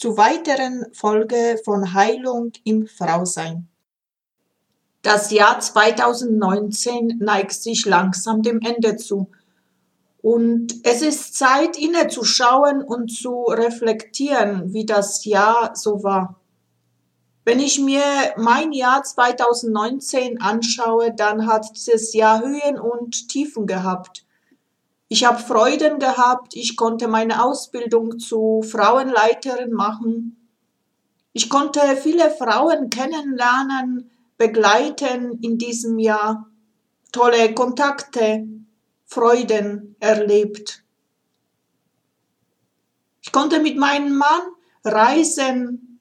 zu weiteren Folge von Heilung im Frausein. Das Jahr 2019 neigt sich langsam dem Ende zu. Und es ist Zeit, innezuschauen und zu reflektieren, wie das Jahr so war. Wenn ich mir mein Jahr 2019 anschaue, dann hat dieses Jahr Höhen und Tiefen gehabt. Ich habe Freuden gehabt, ich konnte meine Ausbildung zu Frauenleiterin machen. Ich konnte viele Frauen kennenlernen, begleiten in diesem Jahr, tolle Kontakte, Freuden erlebt. Ich konnte mit meinem Mann reisen,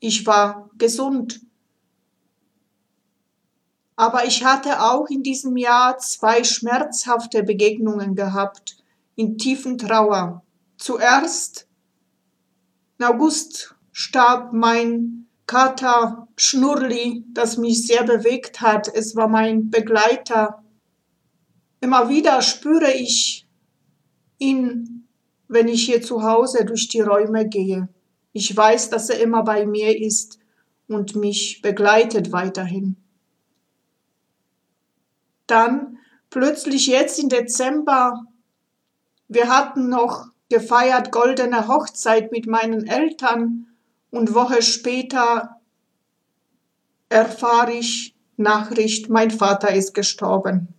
ich war gesund. Aber ich hatte auch in diesem Jahr zwei schmerzhafte Begegnungen gehabt, in tiefen Trauer. Zuerst, im August starb mein Kater Schnurli, das mich sehr bewegt hat. Es war mein Begleiter. Immer wieder spüre ich ihn, wenn ich hier zu Hause durch die Räume gehe. Ich weiß, dass er immer bei mir ist und mich begleitet weiterhin. Dann plötzlich jetzt im Dezember, wir hatten noch gefeiert goldene Hochzeit mit meinen Eltern und Woche später erfahre ich Nachricht, mein Vater ist gestorben.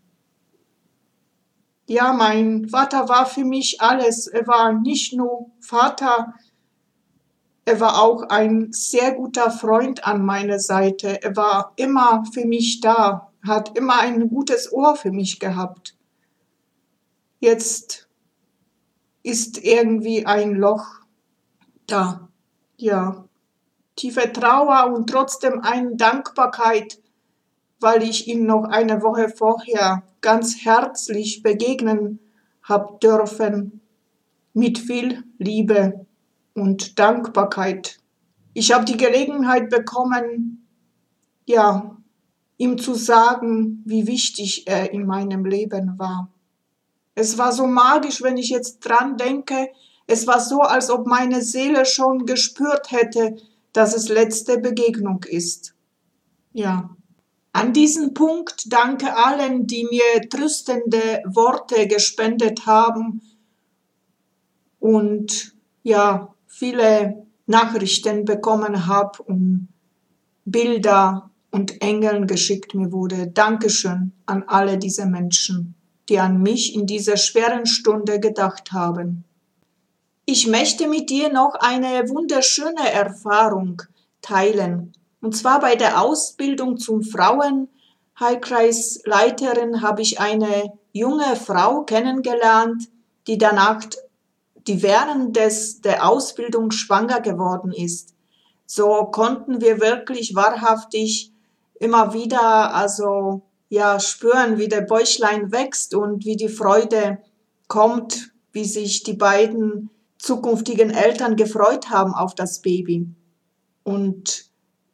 Ja, mein Vater war für mich alles. Er war nicht nur Vater, er war auch ein sehr guter Freund an meiner Seite. Er war immer für mich da, hat immer ein gutes Ohr für mich gehabt. Jetzt ist irgendwie ein Loch da. Ja, tiefe Trauer und trotzdem eine Dankbarkeit, weil ich ihm noch eine Woche vorher ganz herzlich begegnen hab dürfen, mit viel Liebe und Dankbarkeit. Ich habe die Gelegenheit bekommen, ja, ihm zu sagen, wie wichtig er in meinem Leben war. Es war so magisch, wenn ich jetzt dran denke. Es war so, als ob meine Seele schon gespürt hätte, dass es letzte Begegnung ist. Ja. An diesem Punkt danke allen, die mir tröstende Worte gespendet haben und ja, viele Nachrichten bekommen habe und Bilder und Engeln geschickt mir wurde. Dankeschön an alle diese Menschen, die an mich in dieser schweren Stunde gedacht haben. Ich möchte mit dir noch eine wunderschöne Erfahrung teilen. Und zwar bei der Ausbildung zum Frauenheilkreisleiterin habe ich eine junge Frau kennengelernt, die danach die während des, der Ausbildung schwanger geworden ist. So konnten wir wirklich wahrhaftig immer wieder, also, ja, spüren, wie der Bäuchlein wächst und wie die Freude kommt, wie sich die beiden zukünftigen Eltern gefreut haben auf das Baby. Und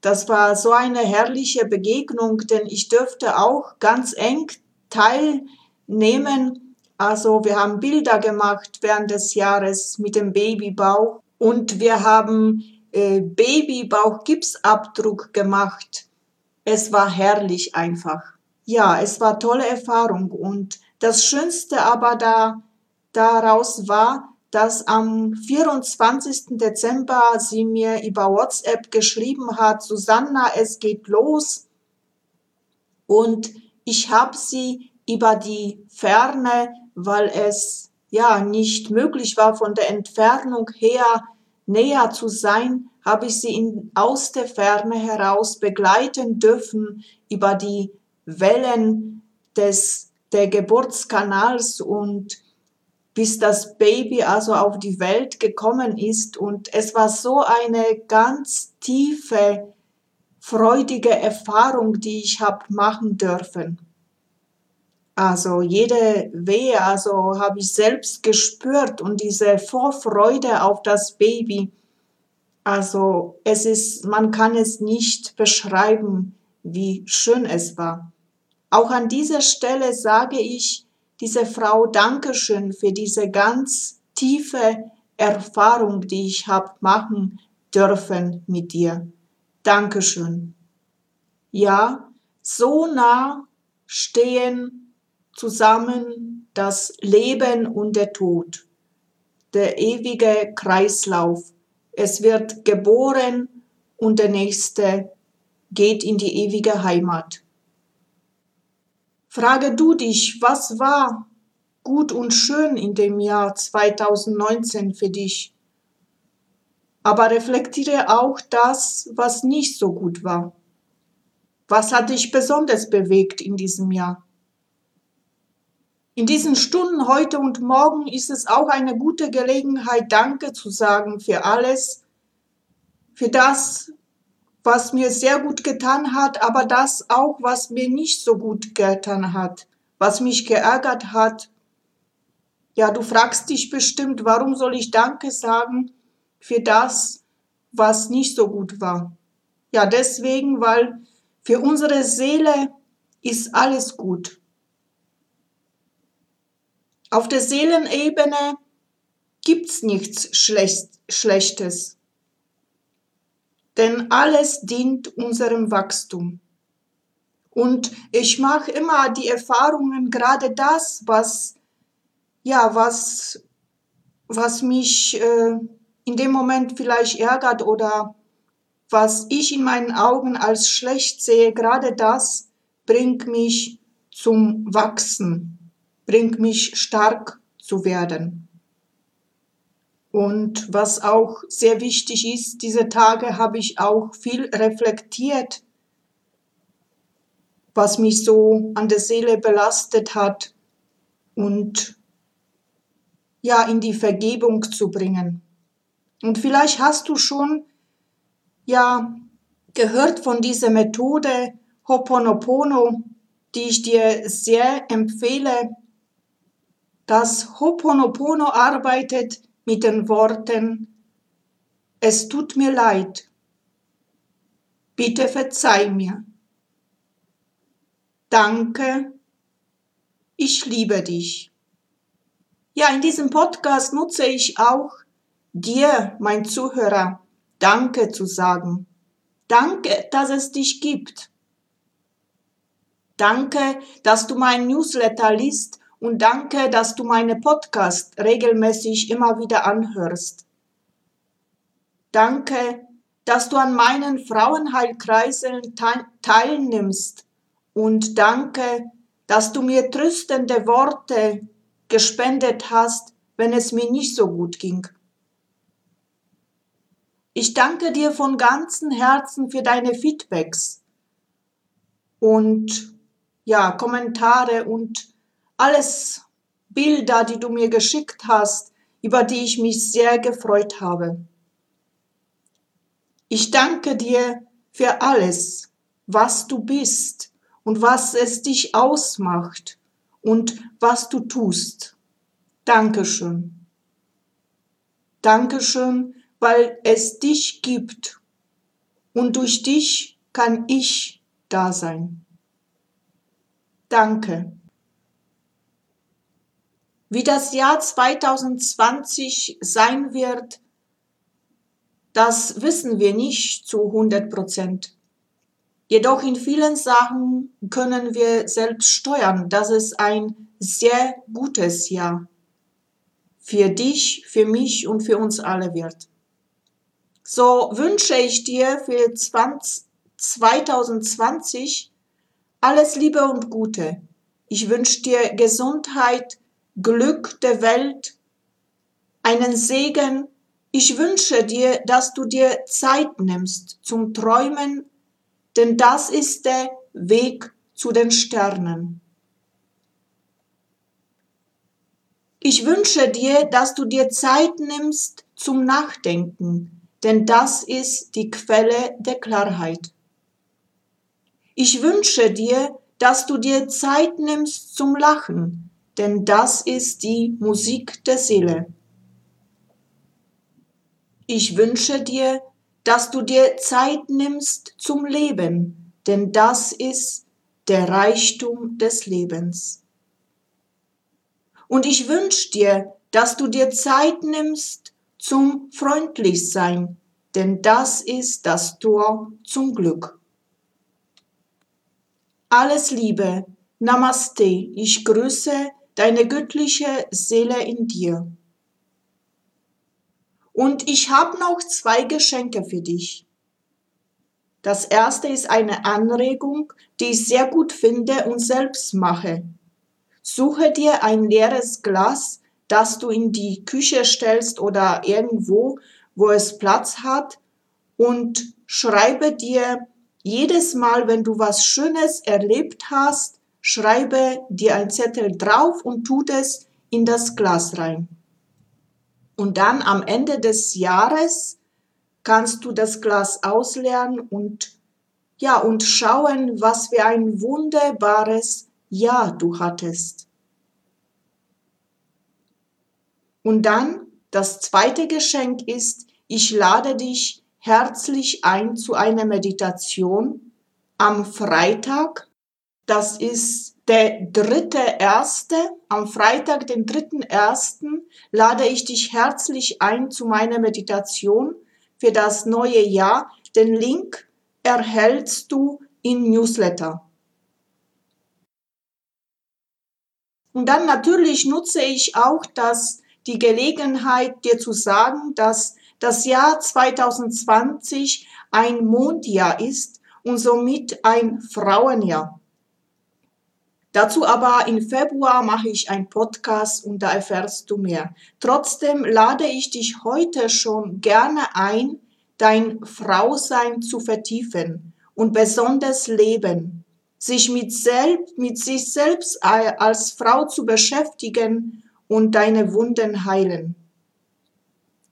das war so eine herrliche Begegnung, denn ich dürfte auch ganz eng teilnehmen also wir haben Bilder gemacht während des Jahres mit dem Babybauch und wir haben äh, Babybauch-Gipsabdruck gemacht. Es war herrlich einfach. Ja, es war tolle Erfahrung und das Schönste aber da daraus war, dass am 24. Dezember sie mir über WhatsApp geschrieben hat, Susanna, es geht los. Und ich habe sie über die Ferne, weil es ja nicht möglich war, von der Entfernung her näher zu sein, habe ich sie in, aus der Ferne heraus begleiten dürfen über die Wellen des, der Geburtskanals und bis das Baby also auf die Welt gekommen ist. Und es war so eine ganz tiefe, freudige Erfahrung, die ich habe machen dürfen. Also jede Wehe, also habe ich selbst gespürt und diese Vorfreude auf das Baby. Also es ist, man kann es nicht beschreiben, wie schön es war. Auch an dieser Stelle sage ich diese Frau Dankeschön für diese ganz tiefe Erfahrung, die ich habe machen dürfen mit dir. Dankeschön. Ja, so nah stehen zusammen das Leben und der Tod, der ewige Kreislauf. Es wird geboren und der nächste geht in die ewige Heimat. Frage du dich, was war gut und schön in dem Jahr 2019 für dich? Aber reflektiere auch das, was nicht so gut war. Was hat dich besonders bewegt in diesem Jahr? In diesen Stunden heute und morgen ist es auch eine gute Gelegenheit, Danke zu sagen für alles, für das, was mir sehr gut getan hat, aber das auch, was mir nicht so gut getan hat, was mich geärgert hat. Ja, du fragst dich bestimmt, warum soll ich Danke sagen für das, was nicht so gut war? Ja, deswegen, weil für unsere Seele ist alles gut. Auf der Seelenebene gibt's nichts Schlechtes, denn alles dient unserem Wachstum. Und ich mache immer die Erfahrungen, gerade das, was, ja, was, was mich äh, in dem Moment vielleicht ärgert oder was ich in meinen Augen als schlecht sehe, gerade das bringt mich zum Wachsen bringt mich stark zu werden. Und was auch sehr wichtig ist, diese Tage habe ich auch viel reflektiert, was mich so an der Seele belastet hat und ja, in die Vergebung zu bringen. Und vielleicht hast du schon ja gehört von dieser Methode Hoponopono, die ich dir sehr empfehle, das Hoponopono arbeitet mit den Worten, es tut mir leid, bitte verzeih mir. Danke, ich liebe dich. Ja, in diesem Podcast nutze ich auch dir, mein Zuhörer, Danke zu sagen. Danke, dass es dich gibt. Danke, dass du mein Newsletter liest und danke, dass du meine Podcast regelmäßig immer wieder anhörst. Danke, dass du an meinen Frauenheilkreisen teilnimmst und danke, dass du mir tröstende Worte gespendet hast, wenn es mir nicht so gut ging. Ich danke dir von ganzem Herzen für deine Feedbacks und ja, Kommentare und alles Bilder, die du mir geschickt hast, über die ich mich sehr gefreut habe. Ich danke dir für alles, was du bist und was es dich ausmacht und was du tust. Dankeschön. Dankeschön, weil es dich gibt und durch dich kann ich da sein. Danke. Wie das Jahr 2020 sein wird, das wissen wir nicht zu 100 Prozent. Jedoch in vielen Sachen können wir selbst steuern. Das ist ein sehr gutes Jahr. für dich, für mich und für uns alle wird. So wünsche ich dir für 20, 2020 alles Liebe und Gute. Ich wünsche dir Gesundheit, Glück der Welt, einen Segen. Ich wünsche dir, dass du dir Zeit nimmst zum Träumen, denn das ist der Weg zu den Sternen. Ich wünsche dir, dass du dir Zeit nimmst zum Nachdenken, denn das ist die Quelle der Klarheit. Ich wünsche dir, dass du dir Zeit nimmst zum Lachen, denn das ist die Musik der Seele. Ich wünsche dir, dass du dir Zeit nimmst zum Leben, denn das ist der Reichtum des Lebens. Und ich wünsche dir, dass du dir Zeit nimmst zum Freundlichsein, denn das ist das Tor zum Glück. Alles Liebe, Namaste, ich grüße deine göttliche Seele in dir. Und ich habe noch zwei Geschenke für dich. Das erste ist eine Anregung, die ich sehr gut finde und selbst mache. Suche dir ein leeres Glas, das du in die Küche stellst oder irgendwo, wo es Platz hat und schreibe dir jedes Mal, wenn du was Schönes erlebt hast, schreibe dir ein Zettel drauf und tut es in das Glas rein. Und dann am Ende des Jahres kannst du das Glas ausleeren und ja, und schauen, was für ein wunderbares ja, du hattest. Und dann das zweite Geschenk ist, ich lade dich herzlich ein zu einer Meditation am Freitag. Das ist der dritte erste. Am Freitag, den dritten ersten, lade ich dich herzlich ein zu meiner Meditation für das neue Jahr. Den Link erhältst du in Newsletter. Und dann natürlich nutze ich auch das, die Gelegenheit, dir zu sagen, dass das Jahr 2020 ein Mondjahr ist und somit ein Frauenjahr. Dazu aber im Februar mache ich einen Podcast und da erfährst du mehr. Trotzdem lade ich dich heute schon gerne ein, dein Frausein zu vertiefen und besonders leben sich mit, selbst, mit sich selbst als Frau zu beschäftigen und deine Wunden heilen.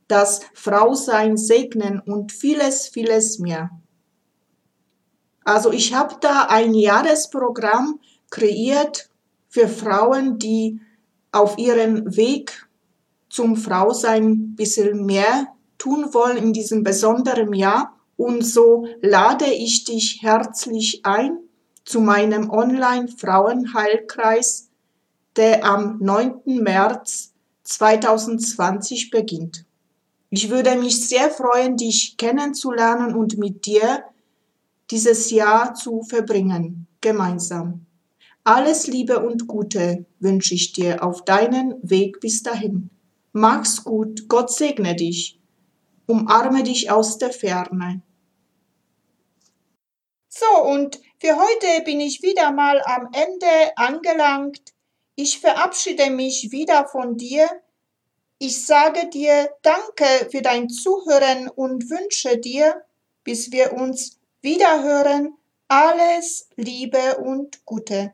Das Frausein segnen und vieles, vieles mehr. Also ich habe da ein Jahresprogramm kreiert für Frauen, die auf ihrem Weg zum Frausein ein bisschen mehr tun wollen in diesem besonderen Jahr. Und so lade ich dich herzlich ein, zu meinem Online-Frauenheilkreis, der am 9. März 2020 beginnt. Ich würde mich sehr freuen, dich kennenzulernen und mit dir dieses Jahr zu verbringen, gemeinsam. Alles Liebe und Gute wünsche ich dir auf deinen Weg bis dahin. Mach's gut, Gott segne dich, umarme dich aus der Ferne. So, und für heute bin ich wieder mal am Ende angelangt. Ich verabschiede mich wieder von dir. Ich sage dir Danke für dein Zuhören und wünsche dir, bis wir uns wiederhören, alles Liebe und Gute.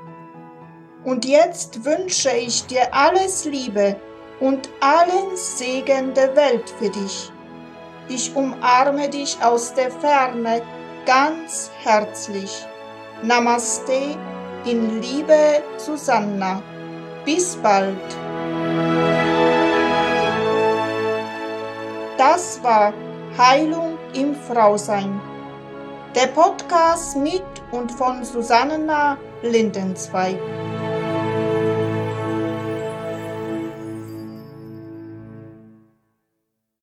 Und jetzt wünsche ich dir alles Liebe und allen Segen der Welt für dich. Ich umarme dich aus der Ferne ganz herzlich. Namaste in Liebe Susanna. Bis bald. Das war Heilung im Frausein. Der Podcast mit und von Susanna Lindenzweig.